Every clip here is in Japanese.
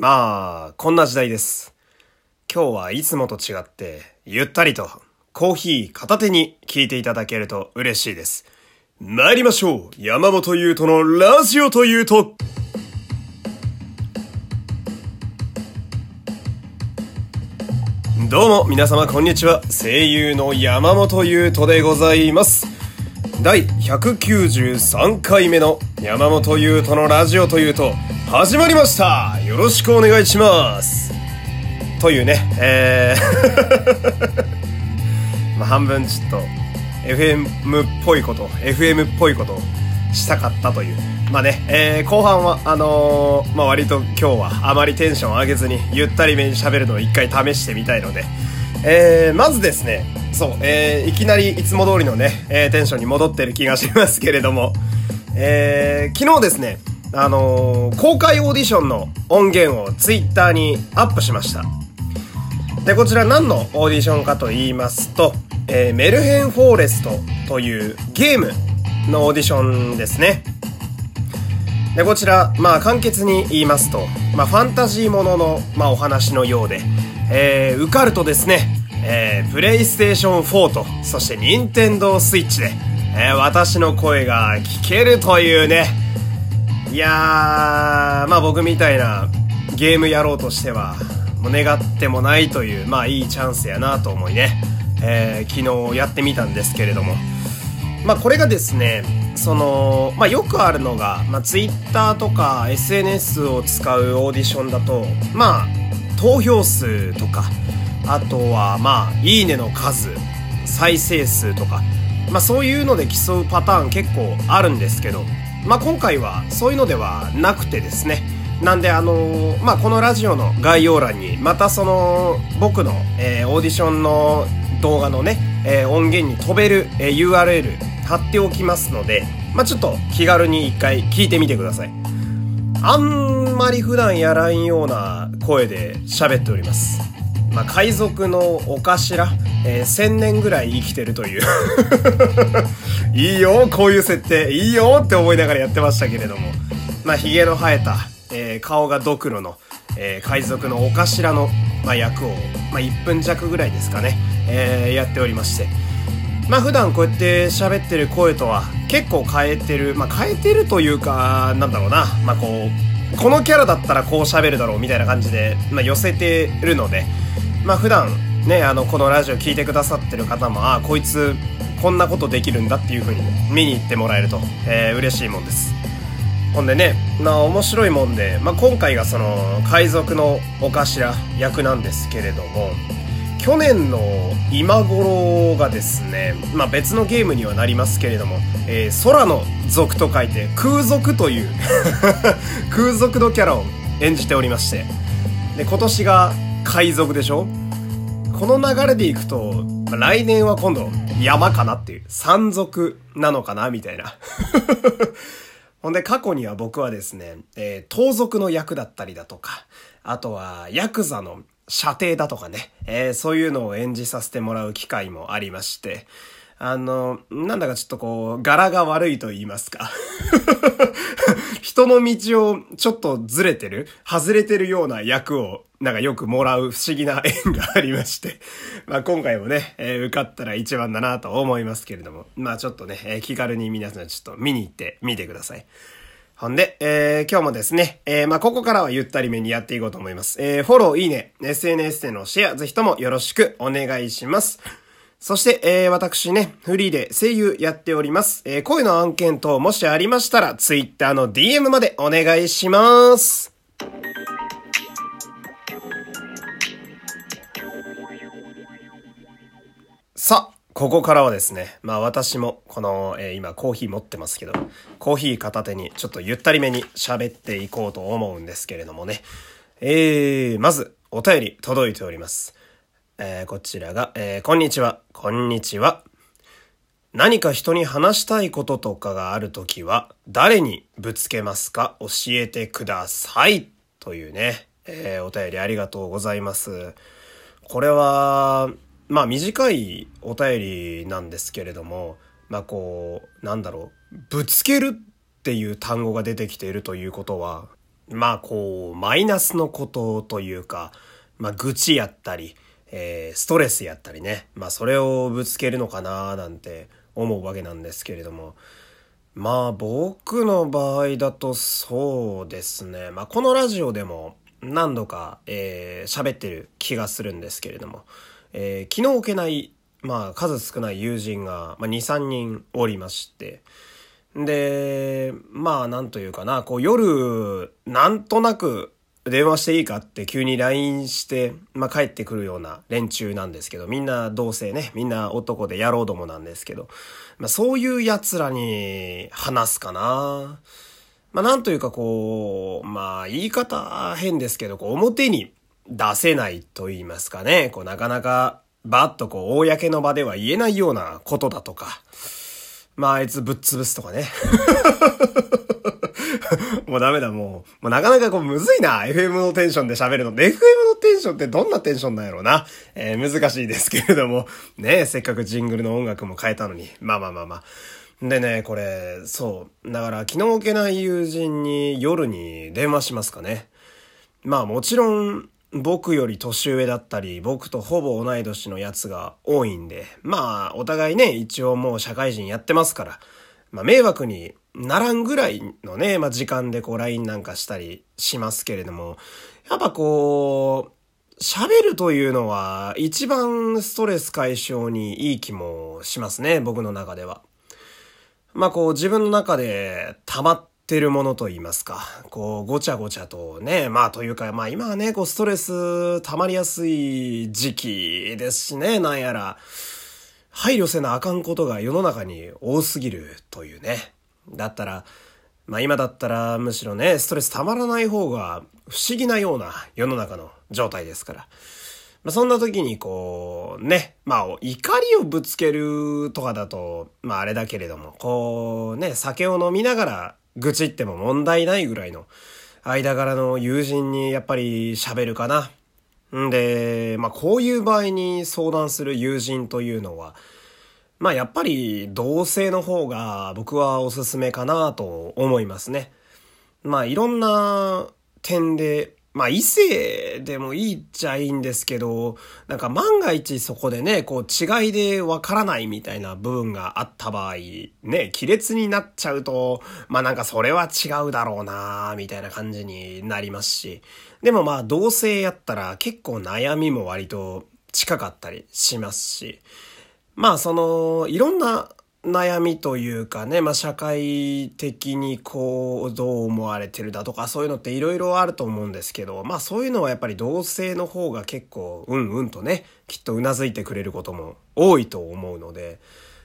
まあ、こんな時代です。今日はいつもと違って、ゆったりとコーヒー片手に聞いていただけると嬉しいです。参りましょう山本優斗のラジオというとどうも皆様こんにちは。声優の山本優斗でございます。第193回目の山本優斗のラジオというと始まりました。よろしくお願いします。というね、えー まあ半分ちょっと FM っぽいこと、FM っぽいことをしたかったという。まあね、えー後半は、あのーまあ割と今日はあまりテンション上げずにゆったりめに喋るのを一回試してみたいので、えーまずですね、そう、えーいきなりいつも通りのね、えーテンションに戻ってる気がしますけれども、えー昨日ですね、あのー公開オーディションの音源をツイッターにアップしました。で、こちら何のオーディションかと言いますと、えーメルヘンフォーレストというゲームのオーディションですね。で、こちら、まあ簡潔に言いますと、まあファンタジーものの、まあお話のようで、えー受かるとですね、えープレイステーション4と、そして任天堂スイッチで、えー私の声が聞けるというね、いやー、まあ僕みたいなゲームやろうとしては、もう願ってもないという、まあいいチャンスやなと思いね、えー昨日やってみたんですけれども、まあこれがですね、その、まあよくあるのが、まあ Twitter とか SNS を使うオーディションだと、まあ投票数とか、あとはまあいいねの数、再生数とか、まあそういうので競うパターン結構あるんですけど、まあ今回はそういうのではなくてですね、なんであのまあこのラジオの概要欄にまたその僕の、えーオーディションの動画のね、えー音源に飛べる、えー URL 貼っておきますので、まあちょっと気軽に一回聞いてみてください。あんまり普段やらんような声で喋っております。まあ、海賊のお頭、えー千年ぐらい生きてるという。いいよ、こういう設定。いいよって思いながらやってましたけれども。まあ、髭の生えた、えー顔がドクロの、えー海賊のお頭の、まあ、役を、まあ、1分弱ぐらいですかね、えーやっておりまして。まあ普段こうやって喋ってる声とは結構変えてる、まあ変えてるというか、なんだろうな、まあこう、このキャラだったらこう喋るだろうみたいな感じで、まあ寄せてるので、まあ普段ね、あの、このラジオ聞いてくださってる方も、ああ、こいつ、こんなことできるんだっていう風に見に行ってもらえると、えー嬉しいもんです。ほんでね、まあ面白いもんで、まあ今回がその、海賊のお頭役なんですけれども、去年の今頃がですね、まあ別のゲームにはなりますけれども、えー空の族と書いて空賊という 空賊のキャラを演じておりまして、で、今年が海賊でしょ？この流れでいくと、まあ来年は今度山かなっていう、山賊なのかなみたいな。ほんで過去には僕はですね、えー盗賊の役だったりだとか、あとはヤクザの射程だとかね、えーそういうのを演じさせてもらう機会もありまして、あの、なんだかちょっとこう、柄が悪いと言いますか。人の道をちょっとずれてる、外れてるような役を、なんかよくもらう不思議な縁がありまして、まあ今回もね、えー受かったら一番だなと思いますけれども、まあちょっとね、えー気軽に皆さんちょっと見に行ってみてください。ほんで、えー今日もですね、えーまあ、ここからはゆったりめにやっていこうと思います。えーフォロー、いいね、SNS でのシェア、ぜひともよろしくお願いします。そして、えー私ね、フリーで声優やっております。えー声の案件等もしありましたら、Twitter の DM までお願いします。さあ、ここからはですね、まあ私もこの、えー今コーヒー持ってますけど、コーヒー片手にちょっとゆったりめに喋っていこうと思うんですけれどもね。えー、まずお便り届いております。えー、こちらが、えー、こんにちは、こんにちは。何か人に話したいこととかがあるときは、誰にぶつけますか？教えてください。というね、えー、お便りありがとうございます。これは、まあ短いお便りなんですけれども、まあこう、なんだろう、ぶつけるっていう単語が出てきているということは、まあこう、マイナスのことというか、まあ愚痴やったり、えー、ストレスやったりね、まあそれをぶつけるのかななんて思うわけなんですけれども、まあ僕の場合だとそうですね、まあこのラジオでも何度か、えー、喋ってる気がするんですけれども、えー、気の置けない、まあ数少ない友人が、まあ、2、3人おりまして、で、まあなんというかな、こう夜、なんとなく電話していいかって急に LINE して、まあ帰ってくるような連中なんですけど、みんな同性ね、みんな男で野郎どもなんですけど、まあそういう奴らに話すかな。まあなんというかこう、まあ言い方変ですけど、こう表に出せないと言いますかね、こうなかなかバッとこう公の場では言えないようなことだとか、まああいつぶっ潰すとかね。もうダメだ、もう。もうなかなかこうむずいな。FM のテンションで喋るの。FM のテンションってどんなテンションなんやろうな？えー、難しいですけれども。ねせっかくジングルの音楽も変えたのに。まあまあまあまあ。でね、これ、そう。だから気の置けない友人に夜に電話しますかね。まあもちろん、僕より年上だったり、僕とほぼ同い年のやつが多いんで、まあ、お互いね、一応もう社会人やってますから、まあ、迷惑にならんぐらいのね、まあ、時間でこう LINE なんかしたりしますけれども、やっぱこう、喋るというのは一番ストレス解消にいい気もしますね、僕の中では。まあこう自分の中で溜まってるものと言いますか、こうごちゃごちゃとね、まあというかまあ今はね、こうストレス溜まりやすい時期ですしね、なんやら。配慮せなあかんことが世の中に多すぎるというね。だったら、まあ今だったらむしろね、ストレスたまらない方が不思議なような世の中の状態ですから。まあそんな時にこう、ね、まあ怒りをぶつけるとかだと、まああれだけれども、こうね、酒を飲みながら愚痴っても問題ないぐらいの間柄の友人にやっぱり喋るかな。んで、まあこういう場合に相談する友人というのは、まあやっぱり同性の方が僕はおすすめかなと思いますね。まあいろんな点で、まあ異性でもいいっちゃいいんですけど、なんか万が一そこでね、こう違いでわからないみたいな部分があった場合、ね、亀裂になっちゃうと、まあなんかそれは違うだろうなみたいな感じになりますし、でもまあ同性やったら結構悩みも割と近かったりしますし、まあその、いろんな悩みというかね、まあ社会的にこう、どう思われてるだとか、そういうのっていろいろあると思うんですけど、まあそういうのはやっぱり同性の方が結構、うんうんとね、きっと頷いてくれることも多いと思うので、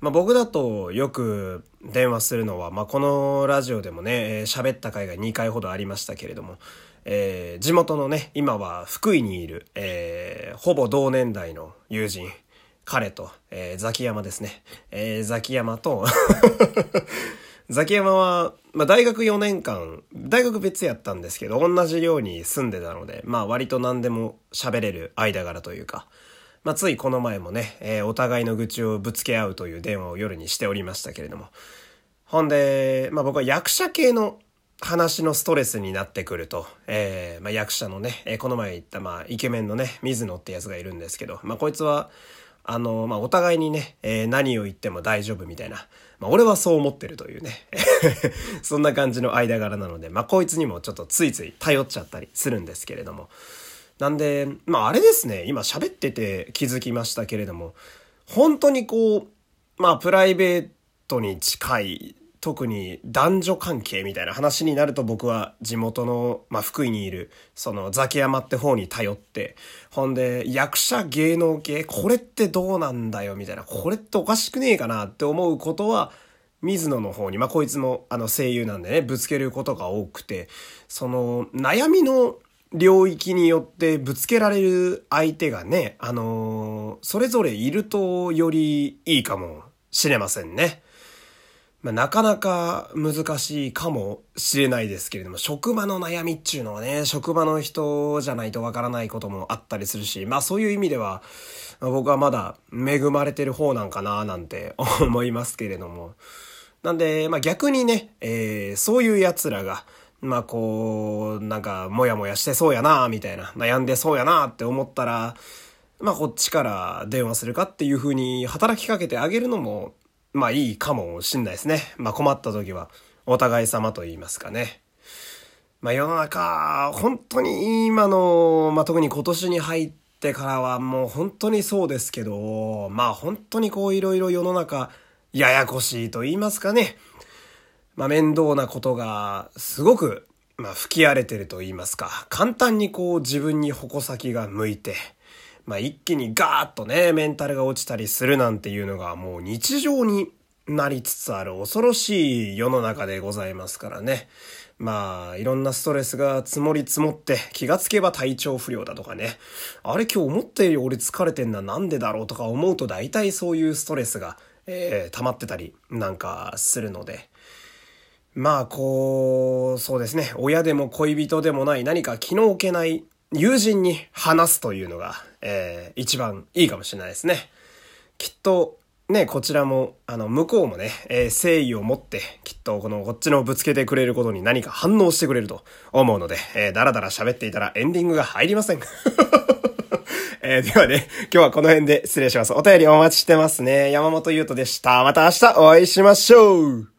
まあ僕だとよく電話するのは、まあこのラジオでもね、喋った回が2回ほどありましたけれども、えー、地元のね、今は福井にいる、えー、ほぼ同年代の友人、彼と、えー、ザキヤマですね。えー、ザキヤマと ザキヤマは、まあ、大学4年間、大学別やったんですけど、同じ寮に住んでたので、まあ、割と何でも喋れる間柄というか、まあ、ついこの前もね、えー、お互いの愚痴をぶつけ合うという電話を夜にしておりましたけれども。ほんで、まあ、僕は役者系の話のストレスになってくると、えー、まあ、役者のね、えー、この前言った、まあ、イケメンのね、水野ってやつがいるんですけど、まあ、こいつは、あの、まあ、お互いにね、えー、何を言っても大丈夫みたいな。まあ、俺はそう思ってるというね。そんな感じの間柄なので、まあ、こいつにもちょっとついつい頼っちゃったりするんですけれども。なんで、まあ、あれですね、今喋ってて気づきましたけれども、本当にこう、まあ、プライベートに近い特に男女関係みたいな話になると僕は地元の、まあ、福井にいる、そのザキヤマって方に頼って、ほんで、役者芸能系、これってどうなんだよみたいな、これっておかしくねえかなって思うことは、水野の方に、まあ、こいつもあの声優なんでね、ぶつけることが多くて、その、悩みの領域によってぶつけられる相手がね、あのー、それぞれいるとよりいいかもしれませんね。まあ、なかなか難しいかもしれないですけれども、職場の悩みっていうのはね、職場の人じゃないとわからないこともあったりするし、まあそういう意味では、僕はまだ恵まれてる方なんかななんて 思いますけれども。なんで、まあ逆にね、えー、そういう奴らが、まあこう、なんか、もやもやしてそうやな、みたいな、悩んでそうやなって思ったら、まあこっちから電話するかっていう風に働きかけてあげるのも、まあいいかもしんないですね。まあ困った時は、お互い様と言いますかね。まあ世の中、本当に今の、まあ特に今年に入ってからはもう本当にそうですけど、まあ本当にこういろいろ世の中、ややこしいと言いますかね。まあ面倒なことがすごく、まあ吹き荒れてると言いますか。簡単にこう自分に矛先が向いて、まあ一気にガーッとね、メンタルが落ちたりするなんていうのがもう日常になりつつある恐ろしい世の中でございますからね。まあ、いろんなストレスが積もり積もって気がつけば体調不良だとかね。あれ今日思ったより俺疲れてんななんでだろうとか思うと大体そういうストレスが、えー、溜まってたりなんかするので。まあ、こう、そうですね。親でも恋人でもない何か気の置けない友人に話すというのが、えー、一番いいかもしれないですね。きっと、ね、こちらも、あの、向こうもね、えー、誠意を持って、きっと、この、こっちのぶつけてくれることに何か反応してくれると思うので、えー、だらだら喋っていたらエンディングが入りません。えー、ではね、今日はこの辺で失礼します。お便りお待ちしてますね。山本優斗でした。また明日お会いしましょう